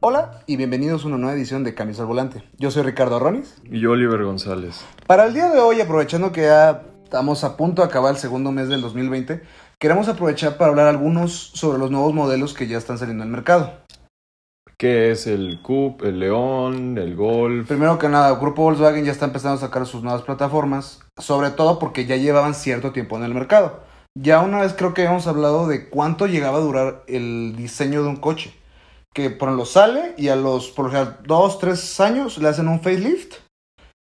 Hola y bienvenidos a una nueva edición de Cambios al Volante. Yo soy Ricardo Ronis. Y yo, Oliver González. Para el día de hoy, aprovechando que ya estamos a punto de acabar el segundo mes del 2020, queremos aprovechar para hablar algunos sobre los nuevos modelos que ya están saliendo al mercado. ¿Qué es el Cup, el León, el Golf? Primero que nada, el grupo Volkswagen ya está empezando a sacar sus nuevas plataformas, sobre todo porque ya llevaban cierto tiempo en el mercado. Ya una vez creo que habíamos hablado de cuánto llegaba a durar el diseño de un coche. Que por lo sale y a los, por ejemplo, dos, tres años le hacen un facelift.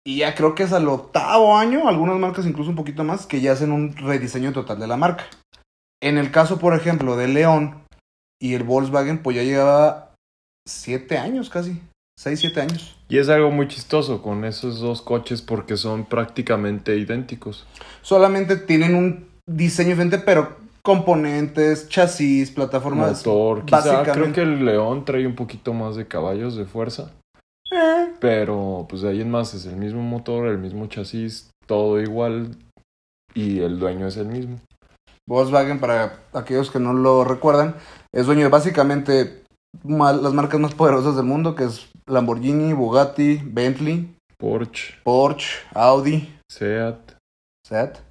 Y ya creo que es al octavo año, algunas marcas incluso un poquito más, que ya hacen un rediseño total de la marca. En el caso, por ejemplo, de León y el Volkswagen, pues ya llevaba siete años casi. Seis, siete años. Y es algo muy chistoso con esos dos coches porque son prácticamente idénticos. Solamente tienen un diseño diferente, pero componentes, chasis, plataformas. Motor, quizá creo que el León trae un poquito más de caballos de fuerza. Eh, Pero pues de ahí en más es el mismo motor, el mismo chasis, todo igual y el dueño es el mismo. Volkswagen, para aquellos que no lo recuerdan, es dueño de básicamente las marcas más poderosas del mundo, que es Lamborghini, Bugatti, Bentley, Porsche, Porsche, Audi, Seat, Seat.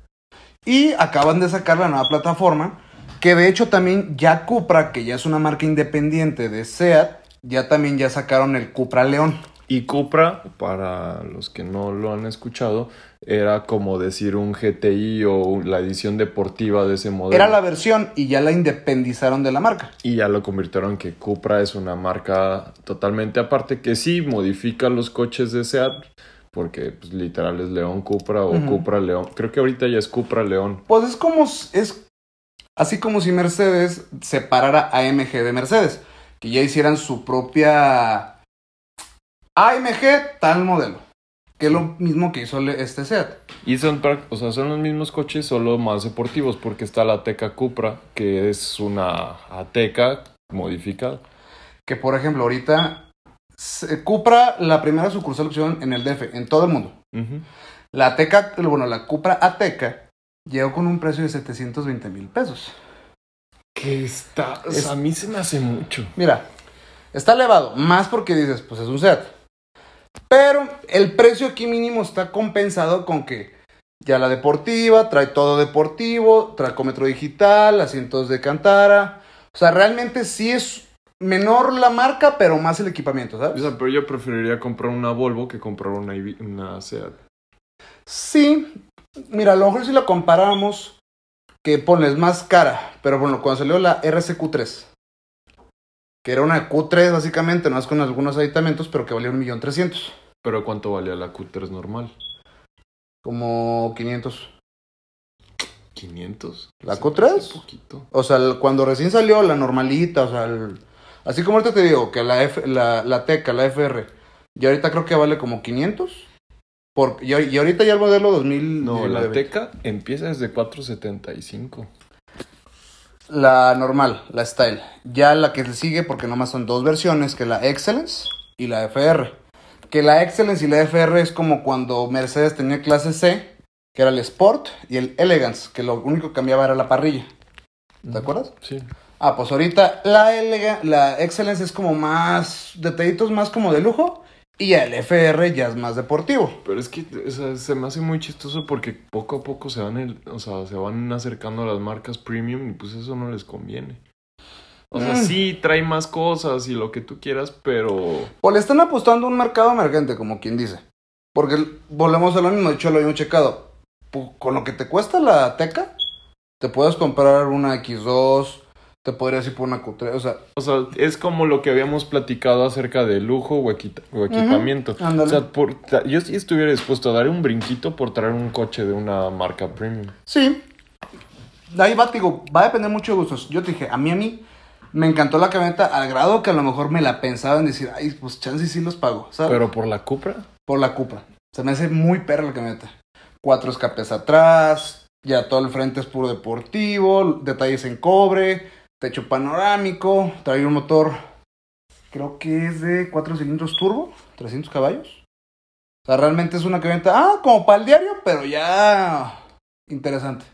Y acaban de sacar la nueva plataforma, que de hecho también ya Cupra, que ya es una marca independiente de Seat, ya también ya sacaron el Cupra León. Y Cupra, para los que no lo han escuchado, era como decir un GTI o la edición deportiva de ese modelo. Era la versión y ya la independizaron de la marca. Y ya lo convirtieron que Cupra es una marca totalmente aparte que sí modifica los coches de Seat, porque pues, literal es León Cupra o. Cupra León. Creo que ahorita ya es Cupra León. Pues es como, es así como si Mercedes separara AMG de Mercedes, que ya hicieran su propia AMG tal modelo, que es lo mismo que hizo este Seat. Y son, o sea, son los mismos coches, solo más deportivos, porque está la Ateca Cupra, que es una Ateca modificada. Que por ejemplo ahorita Cupra, la primera sucursal opción en el DF, en todo el mundo. La Ateca, bueno, la Cupra Ateca llegó con un precio de 720 mil pesos. Que está, o sea, Es- a mí se me hace mucho. Mira, está elevado, más porque dices, pues es un Seat. Pero el precio aquí mínimo está compensado con que ya la deportiva, trae todo deportivo, tracómetro digital, asientos de cantara. O sea, realmente sí es menor la marca, pero más el equipamiento, O ¿sabes? sea, pero yo preferiría comprar una Volvo que comprar una, una Seat. Sí, mira, a lo mejor si la comparamos, que ponles más cara, pero bueno, cuando salió la RSQ3, que era una Q3 básicamente, no más con algunos aditamentos, pero que valía un millón trescientos. Pero ¿cuánto valía la Q3 normal? Como 500. 500. ¿La Se Q3? me hace poquito. O sea, cuando recién salió la normalita, o sea, el- así como ahorita te digo que la, F, la, la Teca, la FR, y ahorita creo que vale como 500. Por, y, y ahorita ya el modelo 2000. No, la Teca empieza desde 475. La normal, la Style. Ya la que le sigue, porque nomás son dos versiones, que la Excellence y la FR. Que la Excellence y la FR es como cuando Mercedes tenía clase C, que era el Sport, y el Elegance, que lo único que cambiaba era la parrilla. ¿Te acuerdas? Sí. Ah, pues ahorita la, Elega- la Excellence es como más detallitos más como de lujo y el FR ya es más deportivo. Pero es que o sea, se me hace muy chistoso porque poco a poco se van, el- o sea, se van acercando a las marcas premium y pues eso no les conviene. O sea, Mm. sí trae más cosas y lo que tú quieras, pero O le están apostando a un mercado emergente, como quien dice. Porque volvemos a lo mismo, de hecho lo habíamos checado. Con lo que te cuesta la Teca, te puedes comprar una X2, te podrías ir por una Q3, o sea, O sea, es como lo que habíamos platicado acerca de lujo o, equita- o equipamiento. ándale. O sea, por- yo sí estuviera dispuesto a dar un brinquito por traer un coche de una marca premium. Sí. Ahí va, te digo, va a depender mucho de gustos. Yo te dije, a mí, a mí, me encantó la camioneta al grado que a lo mejor me la pensaba en decir, ay, pues chance y sí los pago, ¿sabes? Pero por la Cupra, Por la Cupra. Se me hace muy perra la camioneta. Cuatro escapes atrás, ya todo el frente es puro deportivo, detalles en cobre, techo panorámico, trae un motor, creo que es de cuatro cilindros turbo, 300 caballos. O sea, realmente es una camioneta, ah, como para el diario, pero ya interesante.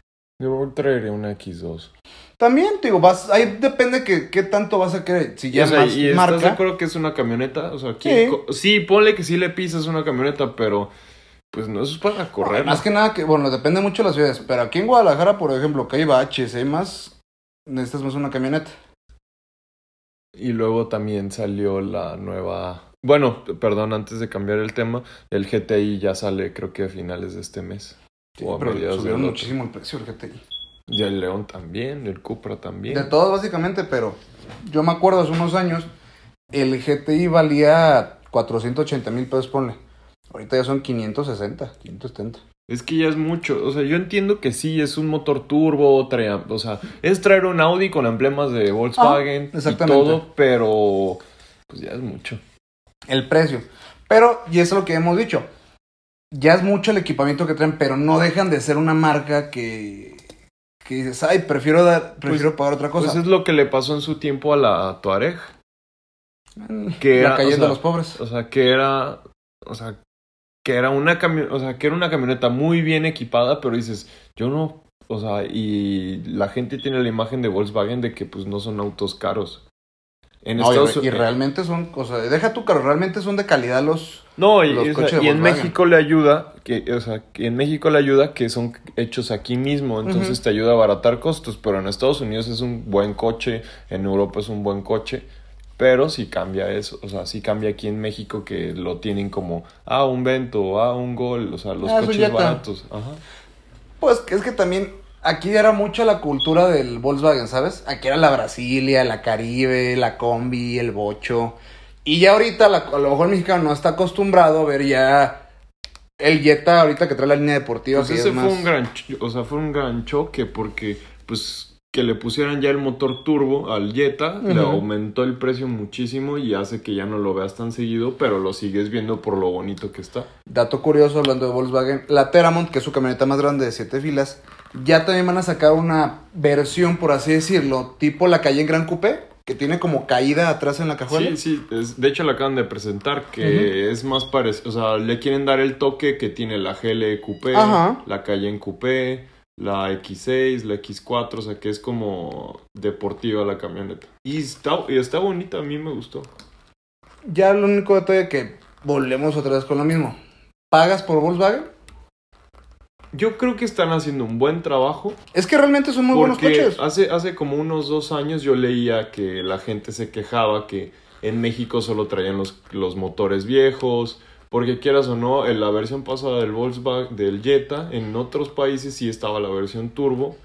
Yo traería una X2. También, te digo, vas, ahí depende que, qué tanto vas a querer. Si ya o sea, más ¿y estás de marca. acuerdo que es una camioneta? O sea, Sí. ¿quién co- sí, ponle que sí le pisas una camioneta, pero pues no eso es para correr. Más que nada que, bueno, depende mucho de las ciudades. Pero aquí en Guadalajara, por ejemplo, que hay baches, hay más. Necesitas más una camioneta. Y luego también salió la nueva... Bueno, perdón, antes de cambiar el tema, el GTI ya sale creo que a finales de este mes. Sí, o a pero mediados subieron muchísimo el precio del GTI. Y el León también, el Cupra también. De todos, básicamente, pero yo me acuerdo hace unos años, el GTI valía 480 mil pesos, ponle. Ahorita ya son 560, 570. Es que ya es mucho. O sea, yo entiendo que sí, es un motor turbo, trae, o sea, es traer un Audi con emblemas de Volkswagen Ah, y exactamente. todo, pero pues ya es mucho. El precio. Pero, y eso es lo que hemos dicho, ya es mucho el equipamiento que traen, pero no dejan de ser una marca que, que dices, ay, prefiero, dar, prefiero pagar otra cosa. Pues es lo que le pasó en su tiempo a la Tuareg. Mm, que la era, cayendo o sea, a los pobres. O sea, que era, o sea, que era una camioneta, o sea, que era una camioneta muy bien equipada, pero dices, yo no, o sea, y la gente tiene la imagen de Volkswagen de que pues no son autos caros. En No, y, Estados re- y Unidos. realmente son, o sea, deja tu carro, realmente son de calidad los... No, y, los o sea, coches de y en. México le ayuda, que, o sea, que en México le ayuda que son hechos aquí mismo, entonces te ayuda a abaratar costos, pero en Estados Unidos es un buen coche, en Europa es un buen coche, pero sí cambia eso, o sea, sí cambia aquí en México que lo tienen como, ah, un Vento, ah, un Gol, o sea, los Ah, coches baratos, ajá. Pues es que también aquí era mucho la cultura del Volkswagen, ¿sabes? Aquí era la Brasilia, la Caribe, la Combi, el Bocho. Y ya ahorita la- a lo mejor el mexicano no está acostumbrado a ver ya el Jetta ahorita que trae la línea deportiva. Pues ese es fue más- un gran, o sea, fue un gran choque porque, pues, que le pusieran ya el motor turbo al Jetta, le aumentó el precio muchísimo y hace que ya no lo veas tan seguido, pero lo sigues viendo por lo bonito que está. Dato curioso hablando de Volkswagen, la Teramont, que es su camioneta más grande de siete filas, ya también van a sacar una versión, por así decirlo, tipo la Cayenne Gran Coupé, que tiene como caída atrás en la cajuela. Sí, sí, es- de hecho la acaban de presentar que es más parecido, o sea, le quieren dar el toque que tiene la GL Coupé, Ajá. la Cayenne Coupé, la X6, la X4, o sea, que es como deportiva la camioneta. Y está, y está bonita, a mí me gustó. Ya lo único detalle que volvemos otra vez con lo mismo. ¿Pagas por Volkswagen? Yo creo que están haciendo un buen trabajo. Es que realmente son muy buenos coches. hace, hace como unos dos años yo leía que la gente se quejaba que en México solo traían los, los motores viejos. Porque quieras o no, en la versión pasada del Volkswagen, del Jetta, en otros países sí estaba la versión turbo.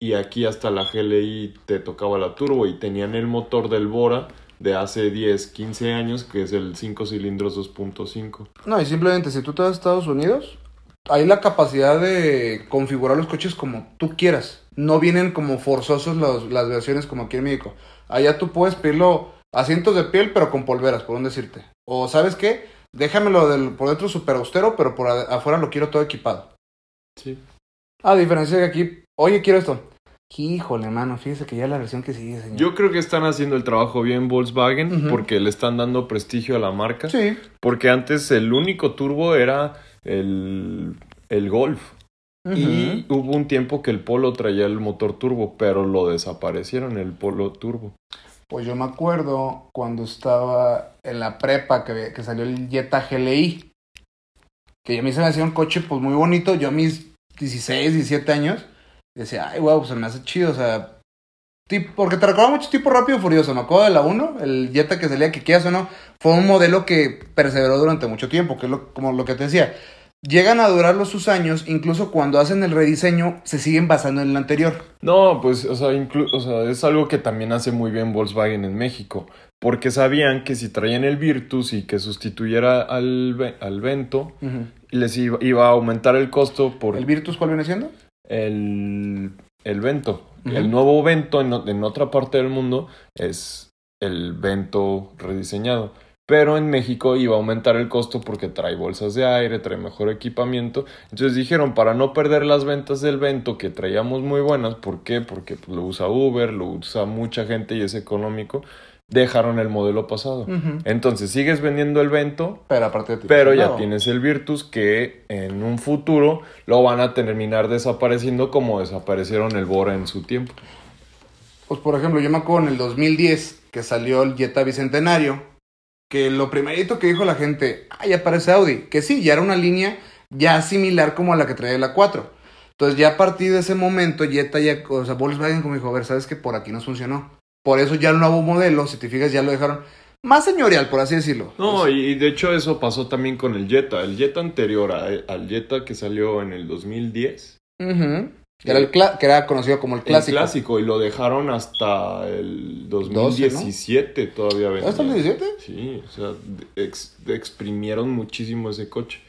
Y aquí hasta la GLI te tocaba la turbo y tenían el motor del Bora de hace 10, 15 años, que es el 5 cilindros 2.5. No, y simplemente si tú te vas a Estados Unidos, hay la capacidad de configurar los coches como tú quieras. No vienen como forzosos las versiones como aquí en México. Allá tú puedes pedirlo asientos de piel, pero con polveras, por un decirte. O, ¿sabes qué? Déjamelo del, por dentro súper austero, pero por afuera lo quiero todo equipado. Sí. A diferencia de aquí, oye, quiero esto. Híjole, mano, fíjese que ya la versión que sigue, señor. Yo creo que están haciendo el trabajo bien Volkswagen porque le están dando prestigio a la marca. Sí. Porque antes el único turbo era el, el Golf. Y hubo un tiempo que el Polo traía el motor turbo, pero lo desaparecieron el Polo turbo. Pues yo me acuerdo cuando estaba en la prepa que, que salió el Jetta GLI. Que a mí se me hacía un coche pues muy bonito. Yo a mis 16, 17 años decía, ay, wow, pues se me hace chido. O sea, tipo, porque te recuerda mucho tipo rápido y furioso. Me acuerdo de la 1, el Jetta que salía, que quieras o no, fue un modelo que perseveró durante mucho tiempo, que es lo, como lo que te decía. Llegan a durar los sus años, incluso cuando hacen el rediseño, se siguen basando en el anterior. No, pues, o sea, inclu- o sea, es algo que también hace muy bien Volkswagen en México. Porque sabían que si traían el Virtus y que sustituyera al, al Vento, les iba, iba a aumentar el costo por ¿El Virtus cuál viene siendo? el, el Vento. El nuevo Vento en, en otra parte del mundo es el Vento rediseñado. Pero en México iba a aumentar el costo porque trae bolsas de aire, trae mejor equipamiento. Entonces dijeron, para no perder las ventas del Vento que traíamos muy buenas, ¿por qué? Porque pues, lo usa Uber, lo usa mucha gente y es económico. dejaron el modelo pasado. Entonces sigues vendiendo el Vento, Pero aparte de pero ya tienes el Virtus que en un futuro lo van a terminar desapareciendo como desaparecieron el Bora en su tiempo. Pues por ejemplo, yo me acuerdo en el 2010 que salió el Jetta Bicentenario, que lo primerito que dijo la gente, ah, ya aparece Audi, que sí, ya era una línea ya similar como a la que traía la 4. Entonces ya a partir de ese momento Jetta ya, o sea, Volkswagen como dijo, a ver, sabes que por aquí nos funcionó. Por eso ya el nuevo modelo, si te fijas, ya lo dejaron más señorial, por así decirlo. No, y y de hecho eso pasó también con el Jetta. El Jetta anterior a- al Jetta que salió en el 2010. Ujú. Que, era el que era conocido como el clásico. El clásico. Y lo dejaron hasta el 2017 todavía vendía. ¿Hasta el 17? Sí, o sea, ex- exprimieron muchísimo ese coche.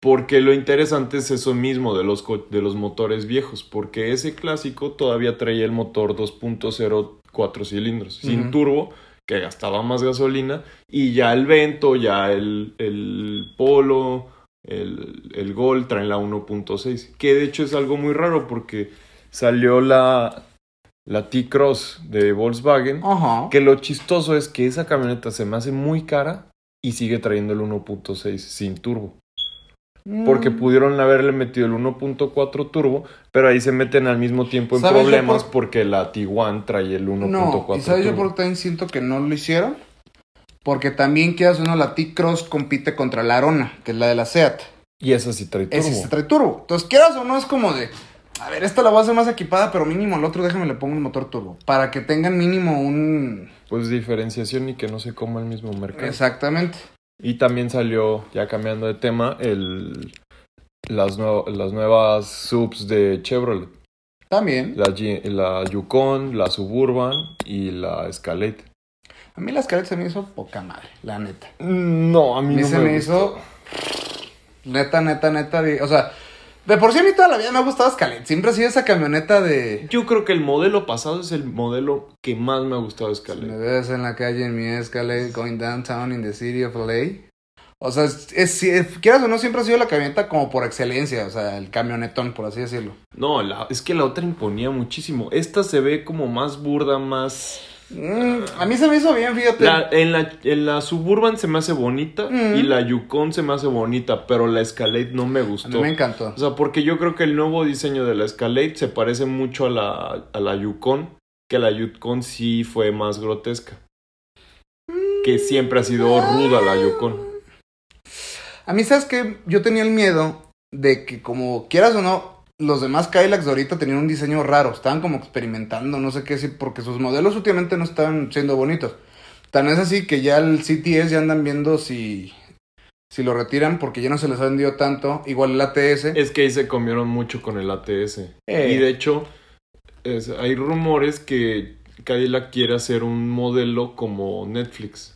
Porque lo interesante es eso mismo de los, de los motores viejos. Porque ese clásico todavía traía el motor 2.0 cuatro cilindros, sin Ujú. turbo, que gastaba más gasolina. Y ya el Vento, ya el, el Polo, el, el Gol traen la 1.6. Que de hecho es algo muy raro porque salió la, la T-Cross de Volkswagen. Ajá. Que lo chistoso es que esa camioneta se me hace muy cara y sigue trayendo el 1.6 sin turbo. Porque Mm. pudieron haberle metido el 1.4 turbo, pero ahí se meten al mismo tiempo en ¿Sabes yo problemas por- porque la Tiguan trae el 1.4 No, ¿y sabes yo por qué siento que no lo hicieron? Porque también, quieras o no, la T-Cross compite contra la Arona, que es la de la SEAT. Y esa sí trae turbo. Ese sí trae turbo. Entonces, quieras o no, es como de, a ver, esta la voy a hacer más equipada, pero mínimo al otro déjame le pongo un motor turbo. Para que tengan mínimo un... Pues diferenciación y que no se coma el mismo mercado. Exactamente. Y también salió, ya cambiando de tema, el las, nue- las nuevas subs de Chevrolet. También. La, G- la Yukon, la Suburban y la Escalade. A mí la Escalade se me hizo poca madre, la neta. No, a A mí mí no se me, me hizo... Neta, neta, neta. O sea, de por sí a mí toda la vida me ha gustado Escalade. Siempre ha sido esa camioneta de... Yo creo que el modelo pasado es el modelo que más me ha gustado de Me Escalade. ves en la calle en mi Escalade going downtown in the city of LA. O sea, es, es- es- quieras o no, siempre ha sido la camioneta como por excelencia. O sea, el camionetón, por así decirlo. No, la- es que la otra imponía muchísimo. Esta se ve como más burda, más... Mm, a mí se me hizo bien, fíjate. La- en, la, en la Suburban se me hace bonita Mm. y la Yukon se me hace bonita, pero la Escalade no me a mí gustó. me encantó. O sea, porque yo creo que el nuevo diseño de la Escalade se parece mucho a la, a la Yukon, que la Yukon sí fue más grotesca. Que siempre ha sido ruda la Yukon. A mí, ¿sabes qué? Yo tenía el miedo de que, como quieras o no, los demás Cadillacs de ahorita tenían un diseño raro. Estaban como experimentando, no sé qué decir, porque sus modelos últimamente no estaban siendo bonitos. Tan es así que ya el CTS ya andan viendo si, si lo retiran, porque ya no se les ha vendido tanto. Igual el ATS. Es que ahí se comieron mucho con el ATS. Eh. Y de hecho, es- hay rumores que Cadillac quiere hacer un modelo como Netflix.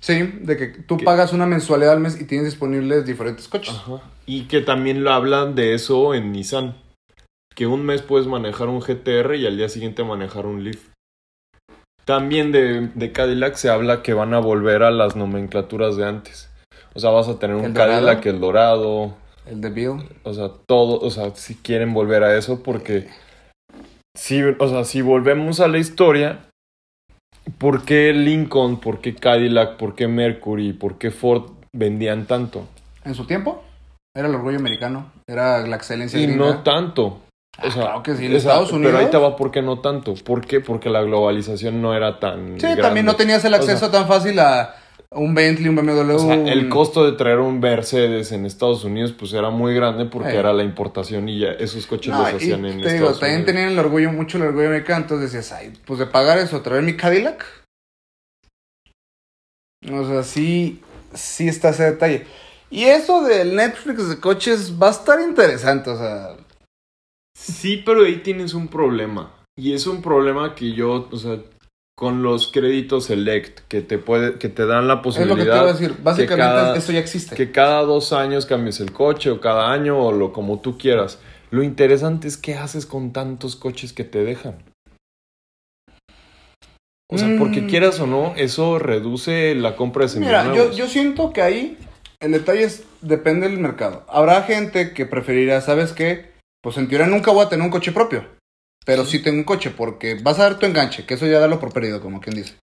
Sí, de que tú ¿Qué? pagas una mensualidad al mes y tienes disponibles diferentes coches. Ajá. Y que también lo hablan de eso en Nissan. Que un mes puedes manejar un GTR y al día siguiente manejar un Leaf. También de, de Cadillac se habla que van a volver a las nomenclaturas de antes. O sea, vas a tener un. Cadillac, el dorado. El de Bill. O sea, todo. O sea, si quieren volver a eso porque. Si, o sea, si volvemos a la historia. ¿Por qué Lincoln? ¿Por qué Cadillac? ¿Por qué Mercury? ¿Por qué Ford vendían tanto? En su tiempo, era el orgullo americano. Era la excelencia Y gringa. no tanto. Ah, O sea, claro que sí, en Estados Unidos. Pero ahí te va por qué no tanto. ¿Por qué? Porque la globalización no era tan. Sí, grande. también no tenías el O sea, acceso tan fácil a un Bentley, un BMW. o sea, el costo de traer un Mercedes en Estados Unidos pues era muy grande porque era la importación y ya esos coches No, los y hacían en te digo, también tenían el orgullo, mucho el orgullo americano, entonces decías, ay, pues de pagar eso, traer mi Cadillac. O sea, sí, sí está ese detalle. Y eso del Netflix de coches va a estar interesante, o sea, Sí, pero ahí tienes un problema. Y es un problema que yo, o sea, con los créditos Select, que te puede, que te dan la es lo que te posibilidad iba a decir. Básicamente cada- eso ya existe. que cada dos años cambies el coche o cada año o lo como tú quieras. Lo interesante es qué haces con tantos coches que te dejan. O sea, porque Mm. quieras o no, eso reduce la compra de Mira, yo, seminuevos. yo siento que ahí el detalle es, depende del mercado. Habrá gente que preferirá, ¿sabes qué? Pues en teoría nunca voy a tener un coche propio. Pero sí, tengo un coche porque vas a dar tu enganche, que eso ya darlo por perdido, como quien dice.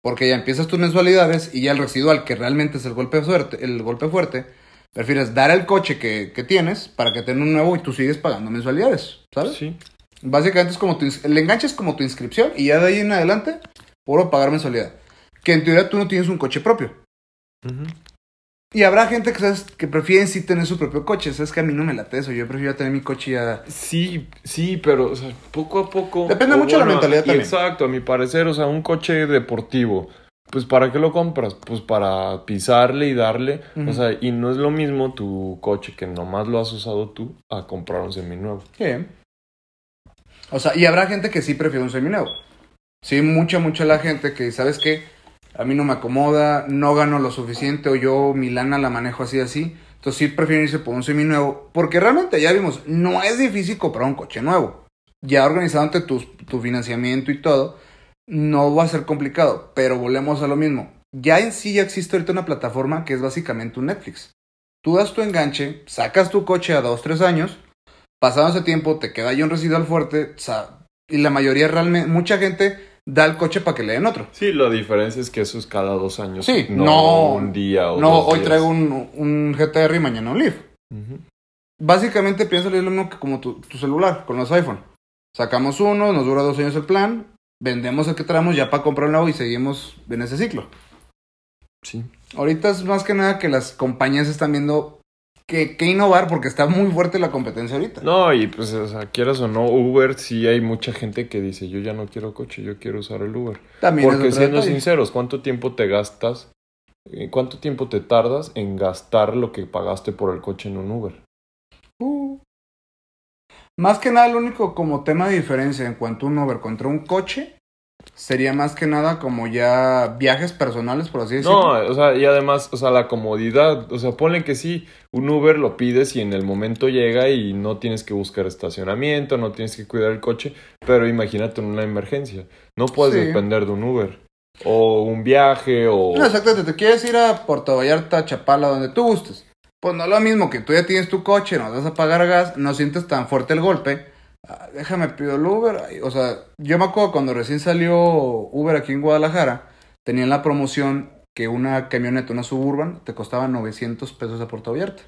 Porque ya empiezas tus mensualidades y ya el residual, que realmente es el golpe fuerte, el golpe fuerte prefieres dar el coche que, que tienes para que tenga un nuevo y tú sigues pagando mensualidades, ¿sabes? Sí. Básicamente es como tu, el enganche es como tu inscripción y ya de ahí en adelante, puro pagar mensualidad. Que en teoría tú no tienes un coche propio. Ujú. Y habrá gente que, ¿sabes? que prefieren sí tener su propio coche. Sabes que a mí no me late eso. Yo prefiero tener mi coche ya. Sí, sí, pero o sea, poco a poco. Depende mucho de la mentalidad también. Exacto, a mi parecer, o sea, un coche deportivo. Pues ¿para qué lo compras? Pues para pisarle y darle. O sea, y no es lo mismo tu coche que nomás lo has usado tú a comprar un seminuevo. Sí. O sea, y habrá gente que sí prefiere un seminuevo. Sí, mucha, mucha la gente que, ¿sabes qué? A mí no me acomoda, no gano lo suficiente o yo mi lana la manejo así, así. Entonces sí prefieren irse por un seminuevo. Porque realmente ya vimos, no es difícil comprar un coche nuevo. Ya organizándote tu, tu financiamiento y todo, no va a ser complicado. Pero volvemos a lo mismo. Ya en sí ya existe ahorita una plataforma que es básicamente un Netflix. Tú das tu enganche, sacas tu coche a 2, 3 años, pasado ese tiempo te queda ya un residual fuerte, y la mayoría realmente, mucha gente da el coche para que le den otro. Sí, la diferencia es que eso es cada dos años. Sí, no, no- un día o No, dos hoy días. traigo un, un GTR y mañana un Leaf. Ujú. Básicamente piensa lo mismo que como tu, tu celular con los iPhone. Sacamos uno, nos dura dos años el plan, vendemos el que traemos ya para comprar un nuevo y seguimos en ese ciclo. Sí. Ahorita es más que nada que las compañías están viendo que, que innovar porque está muy fuerte la competencia ahorita. No, y pues, o sea, quieras o no, Uber, sí hay mucha gente que dice, yo ya no quiero coche, yo quiero usar el Uber. También Porque siendo detalle. sinceros, ¿cuánto tiempo te gastas? eh, ¿Cuánto tiempo te tardas en gastar lo que pagaste por el coche en un Uber? Uh. Más que nada, el único como tema de diferencia en cuanto a un Uber contra un coche sería más que nada como ya viajes personales, por así decirlo. No, o sea, y además, o sea, la comodidad, o sea, ponle que sí, un Uber lo pides y en el momento llega y no tienes que buscar estacionamiento, no tienes que cuidar el coche, pero imagínate en una emergencia, no puedes Sí. depender de un Uber, o un viaje, o... No, exactamente, te quieres ir a Puerto Vallarta, Chapala, donde tú gustes. Pues no es lo mismo que tú ya tienes tu coche, no vas a pagar gas, no sientes tan fuerte el golpe. Ah, déjame pido el Uber. O sea, yo me acuerdo cuando recién salió Uber aquí en Guadalajara, tenían la promoción que una camioneta, una Suburban, te costaba 900 pesos a Puerto Vallarta.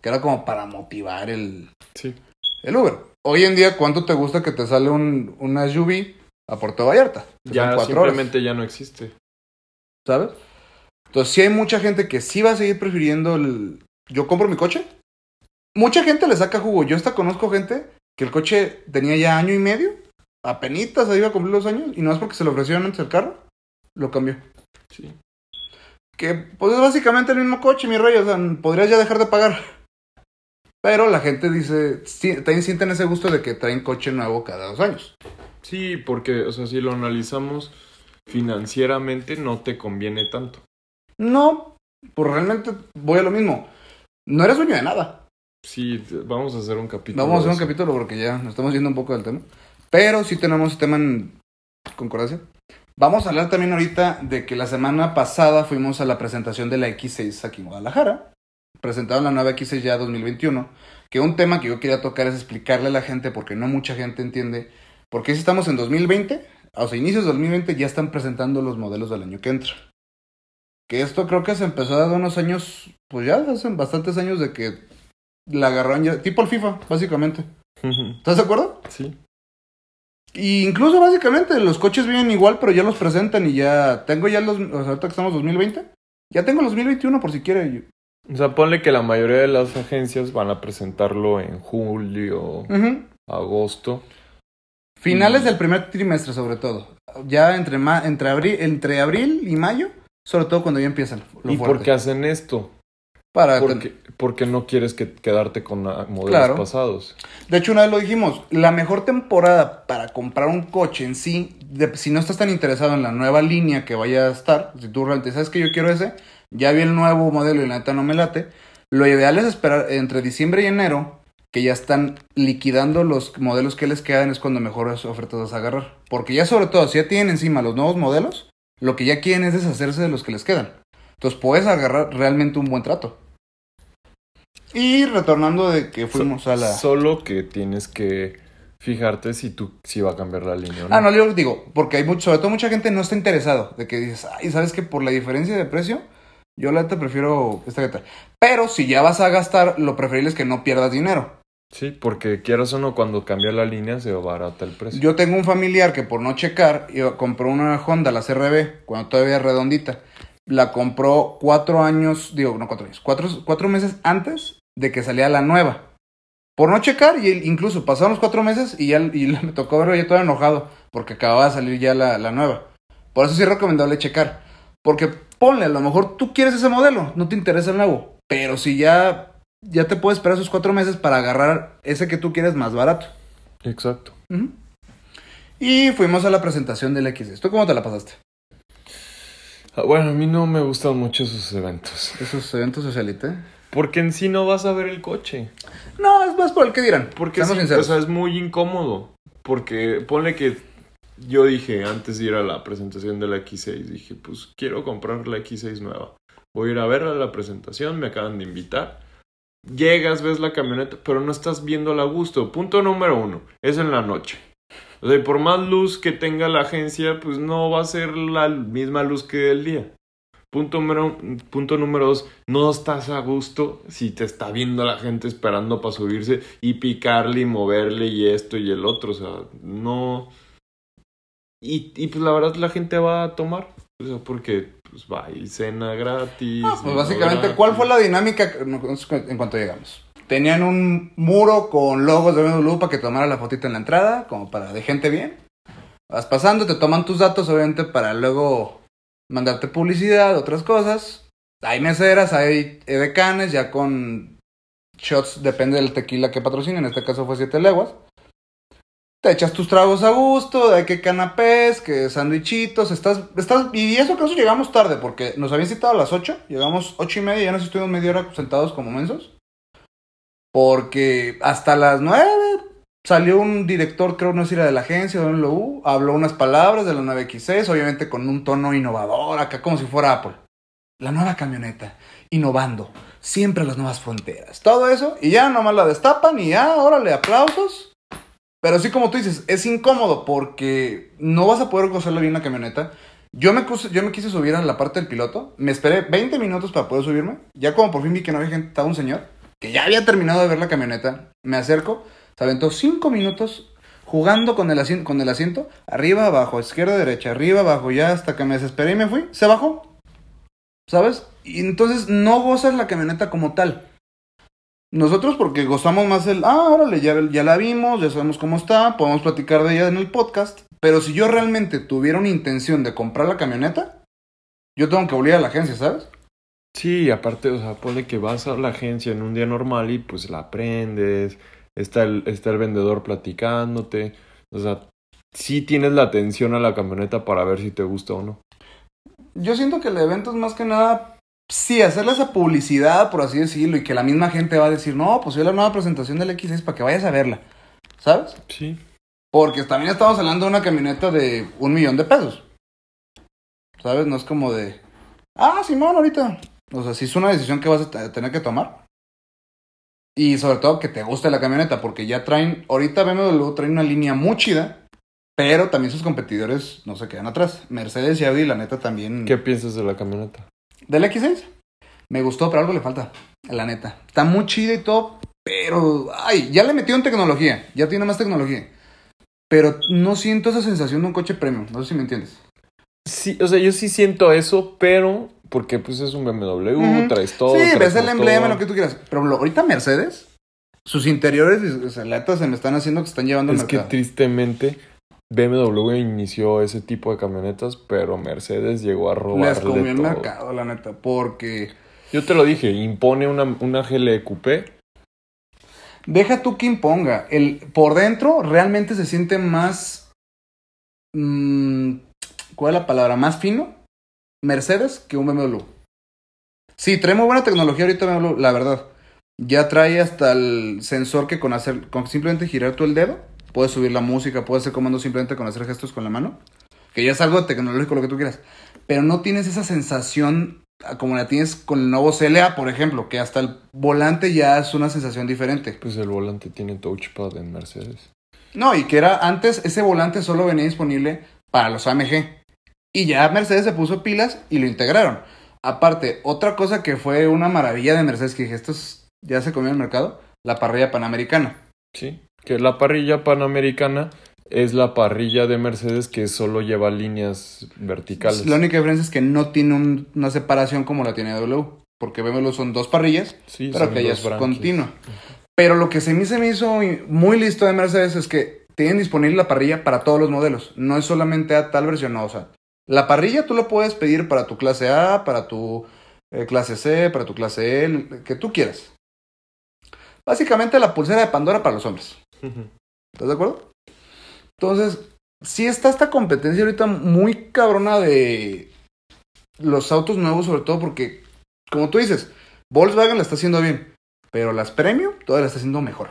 Que era como para motivar el, Sí. el Uber. Hoy en día, ¿cuánto te gusta que te sale un, una SUV a Puerto Vallarta? Ya cuatro horas. simplemente ya no existe. ¿sabes? Entonces, sí hay mucha gente que sí va a seguir prefiriendo el... Yo compro mi coche. Mucha gente le saca jugo. Yo hasta conozco gente que el coche tenía ya año y medio. Apenitas ahí iba a cumplir los años. Y no es porque se le ofrecieron antes el carro. Lo cambió. Sí. Que pues es básicamente el mismo coche, mi rey. O sea, podrías ya dejar de pagar. Pero la gente dice... Sí, también sienten ese gusto de que traen coche nuevo cada dos años. Sí, porque, o sea, si lo analizamos financieramente, no te conviene tanto. No, pues realmente voy a lo mismo. No eres dueño de nada. Sí, vamos a hacer un capítulo. Vamos a hacer un capítulo porque ya nos estamos yendo un poco del tema. Pero sí tenemos tema en concordancia. Vamos a hablar también ahorita de que la semana pasada fuimos a la presentación de la X6 aquí en Guadalajara. Presentaron la nueva X6 ya 2021. Que un tema que yo quería tocar es explicarle a la gente porque no mucha gente entiende por qué si estamos en 2020, o sea, inicios de 2020 ya están presentando los modelos del año que entra. Que esto creo que se empezó a dar unos años, pues ya hace bastantes años de que la agarraron ya, tipo el FIFA, básicamente. ¿Estás de acuerdo? Sí. Y incluso básicamente los coches vienen igual, pero ya los presentan y ya tengo ya los, o sea, ahorita que estamos 2020, ya tengo los 2021 por si quiere. O sea, ponle que la mayoría de las agencias van a presentarlo en julio, agosto. Finales del primer trimestre sobre todo. Ya entre ma- entre abril, entre abril y mayo, sobre todo cuando ya empiezan. Lo ¿Y fuerte. por qué hacen esto? Para Porque, porque no quieres que, quedarte con modelos Claro. pasados. De hecho, una vez lo dijimos, la mejor temporada para comprar un coche en sí, de- si no estás tan interesado en la nueva línea que vaya a estar, si tú realmente sabes que yo quiero ese, ya vi el nuevo modelo y la neta no me late, lo ideal es esperar entre diciembre y enero, que ya están liquidando los modelos que les quedan, es cuando mejores ofertas vas a agarrar. Porque ya sobre todo, si ya tienen encima los nuevos modelos, lo que ya quieren es deshacerse de los que les quedan. Entonces puedes agarrar realmente un buen trato. Y retornando de que fuimos So- a la... Solo que tienes que fijarte si tú si va a cambiar la línea o no. Ah, no, yo digo, porque hay mucho, sobre todo mucha gente no está interesado de que dices, ay, ¿sabes que Por la diferencia de precio, yo la neta prefiero esta que tal. Pero si ya vas a gastar, lo preferible es que no pierdas dinero. Sí, porque quieras o no, cuando cambia la línea se barata el precio. Yo tengo un familiar que por no checar, compró una Honda, la CRB, cuando todavía era redondita. La compró cuatro años, digo, no cuatro años, cuatro, cuatro meses antes de que salía la nueva. Por no checar, y incluso pasaron los cuatro meses y ya y me tocó verlo ya todo enojado, porque acababa de salir ya la, la nueva. Por eso sí es recomendable checar. Porque ponle, a lo mejor tú quieres ese modelo, no te interesa el nuevo. Pero si ya, ya te puedes esperar esos cuatro meses para agarrar ese que tú quieres más barato. Exacto. Y fuimos a la presentación del X. ¿Tú cómo te la pasaste? Ah, Bueno, a mí no me gustan mucho esos eventos. Esos eventos socialite. Porque en sí no vas a ver el coche. No, es más por el que dirán. Porque sí, sinceros. o sea, es muy incómodo. Porque ponle que yo dije antes de ir a la presentación de la X6, dije, pues quiero comprar la X6 nueva. Voy a ir a ver a la presentación, me acaban de invitar. Llegas, ves la camioneta, pero no estás viéndola a gusto. Punto número uno, es en la noche. O sea, y por más luz que tenga la agencia, pues no va a ser la misma luz que el día. Punto número, punto número dos, no estás a gusto si te está viendo la gente esperando para subirse y picarle y moverle y esto y el otro, o sea, no... Y, y pues la verdad la gente va a tomar, o sea, porque pues va y cena gratis. Ah, pues vino básicamente, gratis. ¿cuál fue la dinámica en cuanto llegamos? Tenían un muro con logos de BMW para que tomara la fotito en la entrada, como para de gente bien. Vas pasando, te toman tus datos, obviamente, para luego mandarte publicidad, otras cosas. Hay meseras, hay edecanes, ya con shots, depende del tequila que patrocina, en este caso fue Siete Leguas. Te echas tus tragos a gusto, hay que canapés, que sandwichitos, estás, estás, y eso que llegamos tarde, porque nos habían citado a las 8, llegamos ocho y media, ya nos estuvimos media hora sentados como mensos. Porque hasta las 9 salió un director, creo no sé si de la agencia de habló unas palabras de la 9X6, obviamente con un tono innovador, acá como si fuera Apple. La nueva camioneta, innovando, siempre las nuevas fronteras, todo eso, y ya nomás la destapan y ya, órale, aplausos. Pero sí, como tú dices, es incómodo porque no vas a poder gozarle bien la camioneta. Yo me, yo me quise subir a la parte del piloto, me esperé 20 minutos para poder subirme, ya como por fin vi que no había gente, estaba un señor, que ya había terminado de ver la camioneta, me acerco, se aventó 5 minutos jugando con el, asiento, con el asiento, arriba, abajo, izquierda, derecha, arriba, abajo, ya hasta que me desesperé y me fui, se bajó, ¿sabes? Y entonces no gozas la camioneta como tal. Nosotros porque gozamos más el, ah, órale, ya, ya la vimos, ya sabemos cómo está, podemos platicar de ella en el podcast, pero si yo realmente tuviera una intención de comprar la camioneta, yo tengo que volver a la agencia, ¿sabes? Sí, aparte, o sea, pone que vas a la agencia en un día normal y pues la prendes, está el, está el vendedor platicándote, o sea, sí tienes la atención a la camioneta para ver si te gusta o no. Yo siento que el evento es más que nada, sí, hacerle esa publicidad, por así decirlo, y que la misma gente va a decir, no, pues soy la nueva presentación del X6 para que vayas a verla, ¿sabes? Sí. Porque también estamos hablando de una camioneta de un millón de pesos. ¿Sabes? No es como de, ah, Simón, ahorita. O sea, sí es una decisión que vas a tener que tomar. Y sobre todo que te guste la camioneta, porque ya traen, ahorita BMW trae una línea muy chida, pero también sus competidores no se quedan atrás. Mercedes y Audi, la neta, también... ¿Qué piensas de la camioneta? ¿Del X6? Me gustó, pero algo le falta, la neta. Está muy chida y todo, pero... Ay, ya le metió en tecnología, ya tiene más tecnología. Pero no siento esa sensación de un coche premium, no sé si me entiendes. Sí, o sea, yo sí siento eso, pero porque pues es un BMW, Ujú. traes todo. sí, traes ves el emblema, lo que tú quieras. Pero lo- ahorita Mercedes, sus interiores, sea, la neta se me están haciendo que están llevando Es que tristemente BMW inició ese tipo de camionetas, pero Mercedes llegó a robarle Les comió el mercado, la neta, porque... Yo te lo dije, impone una, una GLE Coupé. Deja tú que imponga. El, por dentro realmente se siente más. mm, ¿Cuál es la palabra? Más fino. Mercedes que un BMW. Sí, trae muy buena tecnología ahorita BMW, la verdad. Ya trae hasta el sensor que con hacer. Con simplemente girar tú el dedo. Puedes subir la música, puedes hacer comandos simplemente con hacer gestos con la mano. Que ya es algo tecnológico, lo que tú quieras. Pero no tienes esa sensación ah, como la tienes con el nuevo CLA, por ejemplo, que hasta el volante ya es una sensación diferente. Pues el volante tiene touchpad en Mercedes. No, y que era antes ese volante solo venía disponible para los AMG. Y ya Mercedes se puso pilas y lo integraron. Aparte, otra cosa que fue una maravilla de Mercedes que dije, esto es- ya se comió en el mercado, la parrilla panamericana. Sí, que la parrilla panamericana es la parrilla de Mercedes que solo lleva líneas verticales. La única diferencia es que no tiene un- una separación como la tiene W. Porque BMW son dos parrillas, Sí, pero que ya dos es continua. Pero lo que se me, se me hizo muy listo de Mercedes es que tienen disponible la parrilla para todos los modelos. No es solamente a tal versión, no. O sea, la parrilla tú la puedes pedir para tu clase A, para tu eh, clase C, para tu clase E, que tú quieras. Básicamente la pulsera de Pandora para los hombres. ¿Estás de acuerdo? Entonces, sí está esta competencia ahorita muy cabrona de los autos nuevos, sobre todo porque, como tú dices, Volkswagen la está haciendo bien, pero las Premium todavía la está haciendo mejor.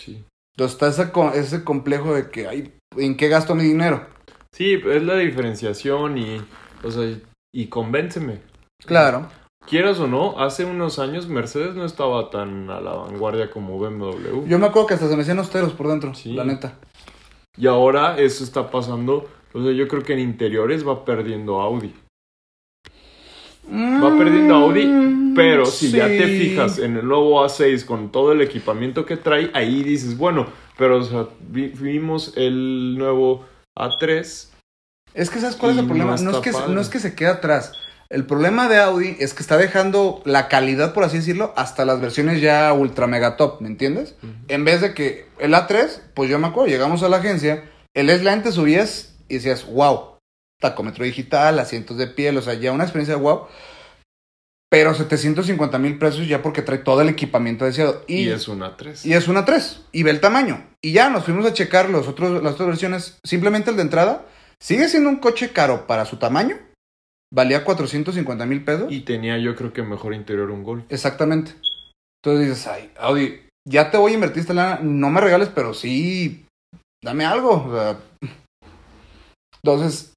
Sí. Entonces está ese complejo de que, ay, ¿en qué gasto mi dinero? Sí, es la diferenciación y, o sea, y convénceme. Claro. Quieras o no, hace unos años Mercedes no estaba tan a la vanguardia como BMW. Yo me acuerdo que hasta se me hacían austeros por dentro, Sí. la neta. Y ahora eso está pasando. O sea, yo creo que en interiores va perdiendo Audi. Va perdiendo Audi, pero si ya te fijas en el nuevo A6 con todo el equipamiento que trae, ahí dices, bueno, pero o sea, vi- vimos el nuevo A3. Es que ¿sabes cuál es el problema? no No, es que, padre. no es que se quede atrás. El problema de Audi es que está dejando la calidad, por así decirlo, hasta las versiones ya ultra mega top, ¿me entiendes? En vez de que el A3, pues yo me acuerdo, llegamos a la agencia, el S-Line te subías y decías, wow, tacómetro digital, asientos de piel, o sea, ya una experiencia wow. Pero 750 mil pesos ya porque trae todo el equipamiento deseado. Y, Y, es un A3. y es una 3. Y ve el tamaño. Y ya nos fuimos a checar los otros, las otras versiones. Simplemente el de entrada sigue siendo un coche caro para su tamaño. Valía 450 mil pesos. Y tenía yo creo que mejor interior un Gol. Exactamente. Entonces dices, ay, Audi, ya te voy a invertir esta lana. No me regales, pero sí, dame algo. O sea, entonces,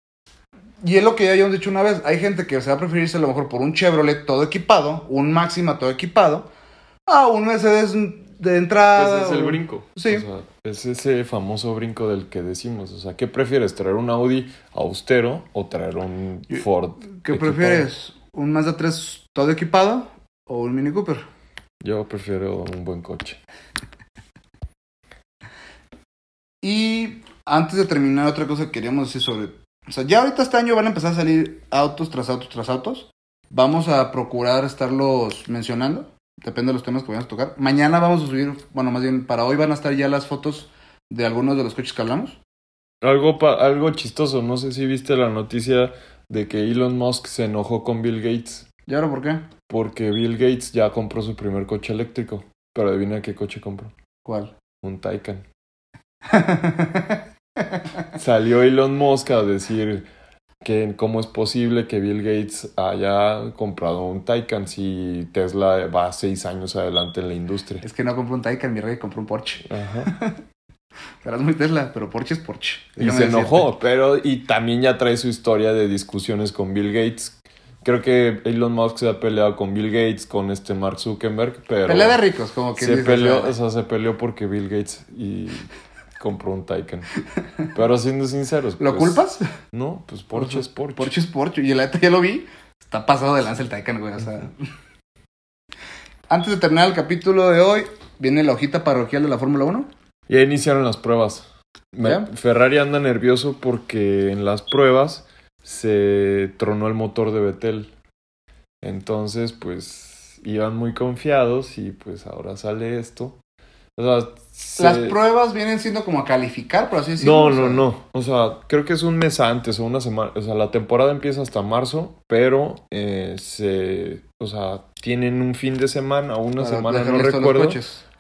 y es lo que ya habíamos dicho una vez. Hay gente que se va a preferirse a lo mejor por un Chevrolet todo equipado, un Máxima todo equipado, a un Mercedes de entrada. Pues es el o- brinco. Sí. O sea, es ese famoso brinco del que decimos. O sea, ¿qué prefieres? ¿Traer un Audi austero o traer un Ford? ¿Qué equipado? prefieres? ¿Un Mazda 3 todo equipado o un Mini Cooper? Yo prefiero un buen coche. Y antes de terminar, otra cosa que queríamos decir sobre. O sea, ya ahorita este año van a empezar a salir autos tras autos tras autos. Vamos a procurar estarlos mencionando. Depende de los temas que vayamos a tocar. Mañana vamos a subir, bueno, más bien para hoy van a estar ya las fotos de algunos de los coches que hablamos. Algo, pa- algo chistoso. No sé si viste la noticia de que Elon Musk se enojó con Bill Gates. ¿Y ahora por qué? Porque Bill Gates ya compró su primer coche eléctrico. Pero adivina qué coche compró. ¿Cuál? Un Taycan. Salió Elon Musk a decir que cómo es posible que Bill Gates haya comprado un Taycan si Tesla va seis años adelante en la industria. es que no compró un Taycan, mi rey, compró un Porsche. Ajá. Serás muy Tesla, pero Porsche es Porsche. Y se decirte. enojó, pero y también ya trae su historia de discusiones con Bill Gates. Creo que Elon Musk se ha peleado con Bill Gates, con este Mark Zuckerberg, pero Pelea de ricos, como que se peleó, o sea, se peleó porque Bill Gates y compró un Taycan. Pero siendo sinceros, ¿Lo pues, culpas? No, pues Porsche es Porsche. Porsche es Porsche. Y la neta ya lo vi. Está pasado de lanza el Taycan, güey. O sea. Antes de terminar el capítulo de hoy, viene la hojita parroquial de la Fórmula 1. Ya iniciaron las pruebas. Ferrari anda nervioso porque en las pruebas se tronó el motor de Vettel. Entonces, pues iban muy confiados y pues ahora sale esto. O sea, se- Las pruebas vienen siendo como a calificar, por así decirlo. No, no, no. O sea, creo que es un mes antes o una semana. O sea, la temporada empieza hasta marzo, pero eh, se, o sea, tienen un fin de semana o una para semana, no recuerdo,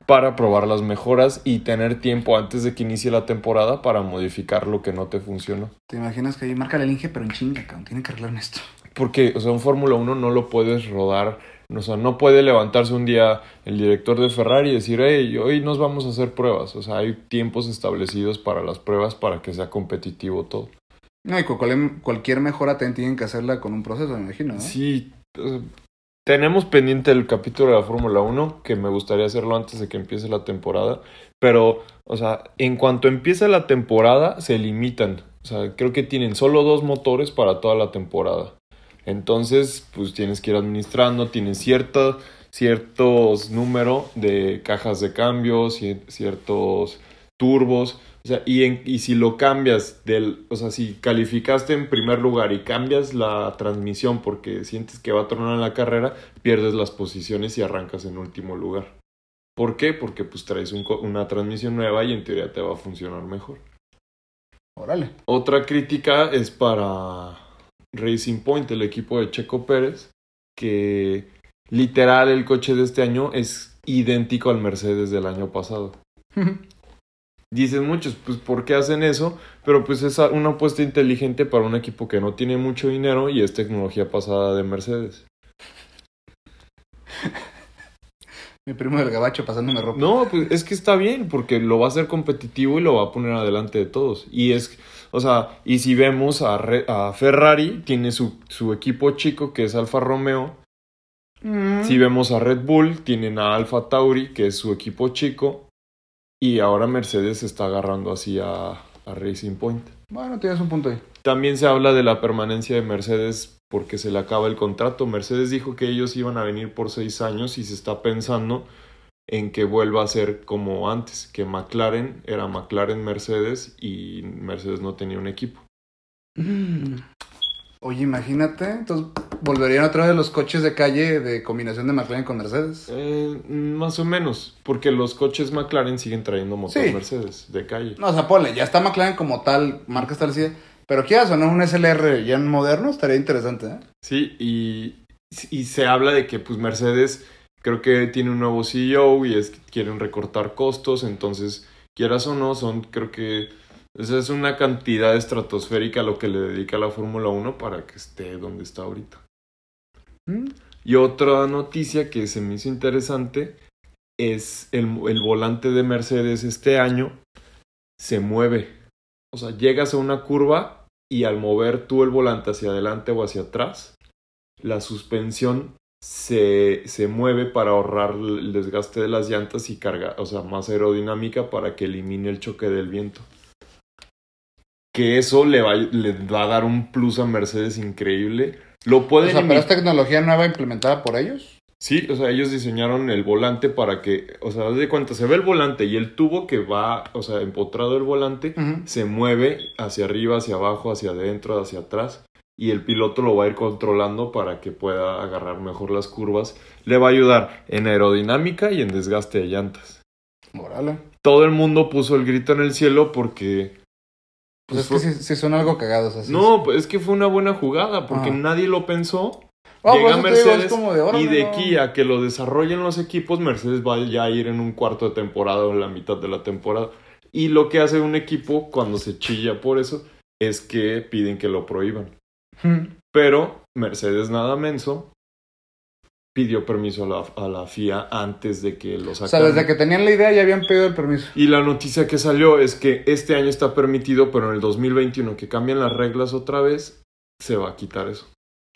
para probar las mejoras y tener tiempo antes de que inicie la temporada para modificar lo que no te funcionó. ¿Te imaginas que ahí marca el Inge, pero en chinga, cabrón? Tienen que arreglarme esto. Porque, o sea, un Fórmula 1 no lo puedes rodar. O sea, no puede levantarse un día el director de Ferrari y decir, hey, hoy nos vamos a hacer pruebas. O sea, hay tiempos establecidos para las pruebas para que sea competitivo todo. No, y cu- cual- cualquier mejora tienen que hacerla con un proceso, me imagino, ¿no? Sí, eh, tenemos pendiente el capítulo de la Fórmula 1, que me gustaría hacerlo antes de que empiece la temporada. Pero, o sea, en cuanto empiece la temporada, se limitan. O sea, creo que tienen solo dos motores para toda la temporada. Entonces, pues tienes que ir administrando, tienes cierta, ciertos números de cajas de cambios, ciertos turbos. O sea, y, en, y si lo cambias del, o sea, si calificaste en primer lugar y cambias la transmisión porque sientes que va a tronar en la carrera, pierdes las posiciones y arrancas en último lugar. ¿Por qué? Porque pues traes una transmisión nueva y en teoría te va a funcionar mejor. Órale. Otra crítica es para Racing Point, el equipo de Checo Pérez, que literal el coche de este año es idéntico al Mercedes del año pasado. Dicen muchos, pues ¿por qué hacen eso? Pero pues es una apuesta inteligente para un equipo que no tiene mucho dinero y es tecnología pasada de Mercedes. Mi primo del gabacho pasándome ropa. No, pues es que está bien, porque lo va a hacer competitivo y lo va a poner adelante de todos. Y es, o sea, y si vemos a, a Ferrari, tiene su, su, equipo chico que es Alfa Romeo. Mm. Si vemos a Red Bull, tienen a Alfa Tauri, que es su equipo chico. Y ahora Mercedes está agarrando así a, a Racing Point. Bueno, tienes un punto ahí. También se habla de la permanencia de Mercedes porque se le acaba el contrato. Mercedes dijo que ellos iban a venir por seis años y se está pensando en que vuelva a ser como antes, que McLaren era McLaren Mercedes y Mercedes no tenía un equipo. Mm. Oye, imagínate, entonces volverían otra vez los coches de calle de combinación de McLaren con Mercedes. Eh, más o menos, porque los coches McLaren siguen trayendo motor Mercedes de calle. No, o sea, ponle, ya está McLaren como tal, marca establecida, pero quieras o no, un SLR ya en moderno estaría interesante, ¿eh? Sí, y, y se habla de que pues Mercedes creo que tiene un nuevo CEO y es quieren recortar costos, entonces quieras o no, son creo que esa es una cantidad estratosférica lo que le dedica la Fórmula 1 para que esté donde está ahorita. Mm. Y otra noticia que se me hizo interesante es el, el volante de Mercedes este año se mueve. O sea, llegas a una curva y al mover tú el volante hacia adelante o hacia atrás, la suspensión se, se mueve para ahorrar el desgaste de las llantas y carga, o sea, más aerodinámica para que elimine el choque del viento que eso le va, le va a dar un plus a Mercedes increíble. Lo pueden o sea, ¿pero es tecnología nueva implementada por ellos? Sí, o sea, ellos diseñaron el volante para que, o sea, de cuenta, se ve el volante y el tubo que va, o sea, empotrado el volante, se mueve hacia arriba, hacia abajo, hacia adentro, hacia atrás, y el piloto lo va a ir controlando para que pueda agarrar mejor las curvas. Le va a ayudar en aerodinámica y en desgaste de llantas. Morale. Todo el mundo puso el grito en el cielo porque pues, pues, es que si, son algo cagados así. No, pues es que fue una buena jugada porque nadie lo pensó. Ah, Llega Mercedes y de aquí a que lo desarrollen los equipos, Mercedes va ya a ir en un cuarto de temporada o en la mitad de la temporada. Y lo que hace un equipo cuando se chilla por eso es que piden que lo prohíban. Pero Mercedes nada menso pidió permiso a la, a la, FIA antes de que lo sacaran. O sea, desde que tenían la idea ya habían pedido el permiso. Y la noticia que salió es que este año está permitido, pero en el 2021 que cambian las reglas otra vez, se va a quitar eso.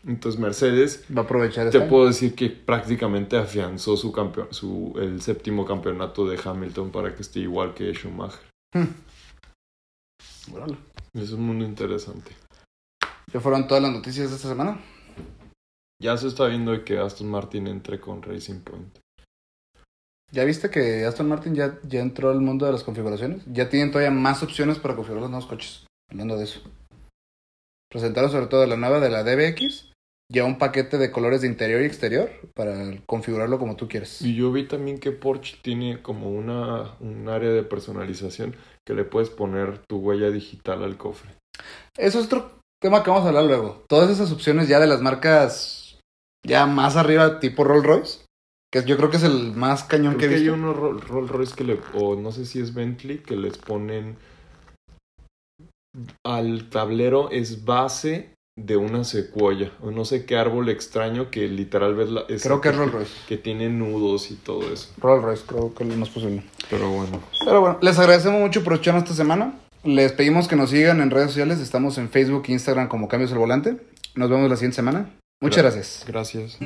Entonces Mercedes va a aprovechar. Te puedo decir que prácticamente afianzó su campeón, su el séptimo campeonato de Hamilton para que esté igual que Schumacher. Hmm. Es un mundo interesante. ¿Ya fueron todas las noticias de esta semana? Ya se está viendo que Aston Martin entre con Racing Point. ¿Ya viste que Aston Martin ya, ya entró al mundo de las configuraciones? Ya tienen todavía más opciones para configurar los nuevos coches. Hablando de eso. Presentaron sobre todo la nueva de la DBX. Ya un paquete de colores de interior y exterior para configurarlo como tú quieres. Y yo vi también que Porsche tiene como una, un área de personalización que le puedes poner tu huella digital al cofre. Eso es otro tema que vamos a hablar luego. Todas esas opciones ya de las marcas ya más arriba, tipo Rolls Royce. Que yo creo que es el más cañón que he visto. hay unos Rolls Royce que le, o no sé si es Bentley, que les ponen al tablero es base de una secuoya o no sé qué árbol extraño que literal ves la creo que es Rolls Royce que tiene nudos y todo eso Rolls Royce creo que es lo más posible pero bueno pero bueno les agradecemos mucho por escucharnos esta semana les pedimos que nos sigan en redes sociales estamos en Facebook e Instagram como Cambios al Volante nos vemos la siguiente semana Muchas gracias. Gracias.